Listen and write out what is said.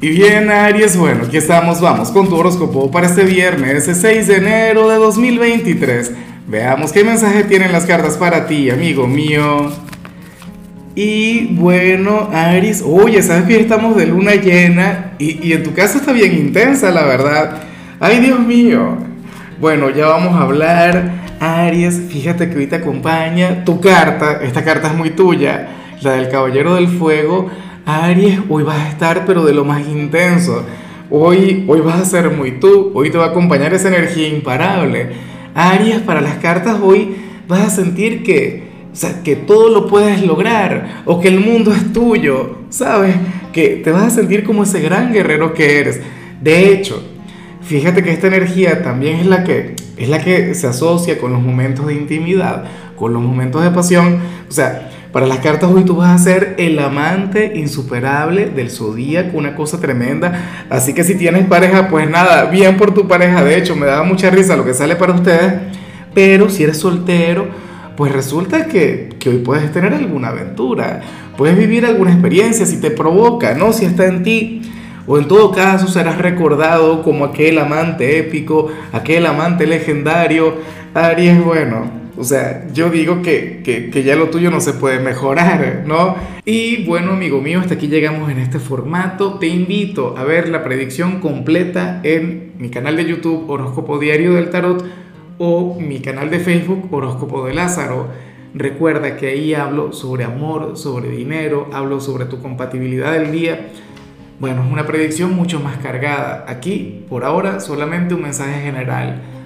Y bien, Aries, bueno, aquí estamos, vamos con tu horóscopo para este viernes, 6 de enero de 2023. Veamos qué mensaje tienen las cartas para ti, amigo mío. Y bueno, Aries, oye, sabes que estamos de luna llena y, y en tu caso está bien intensa, la verdad. Ay, Dios mío. Bueno, ya vamos a hablar. Aries, fíjate que hoy te acompaña tu carta, esta carta es muy tuya, la del Caballero del Fuego Aries, hoy vas a estar pero de lo más intenso. Hoy, hoy vas a ser muy tú, hoy te va a acompañar esa energía imparable. Aries, para las cartas hoy vas a sentir que, que todo lo puedes lograr o que el mundo es tuyo, ¿sabes? Que te vas a sentir como ese gran guerrero que eres. De hecho, fíjate que esta energía también es la que es la que se asocia con los momentos de intimidad, con los momentos de pasión, o sea, para las cartas hoy tú vas a ser el amante insuperable del zodíaco, una cosa tremenda. Así que si tienes pareja, pues nada, bien por tu pareja. De hecho, me daba mucha risa lo que sale para ustedes. Pero si eres soltero, pues resulta que, que hoy puedes tener alguna aventura. Puedes vivir alguna experiencia si te provoca, ¿no? Si está en ti. O en todo caso serás recordado como aquel amante épico, aquel amante legendario. Aries, bueno, o sea, yo digo que, que, ya lo tuyo no se puede mejorar, ¿no? Y bueno, amigo mío, hasta aquí llegamos en este formato. Te invito a ver la predicción completa en mi canal de YouTube Horóscopo Diario del Tarot o mi canal de Facebook Horóscopo de Lázaro. Recuerda que ahí hablo sobre amor, sobre dinero, hablo sobre tu compatibilidad del día. Bueno, es una predicción mucho más cargada. Aquí, por ahora, solamente un mensaje general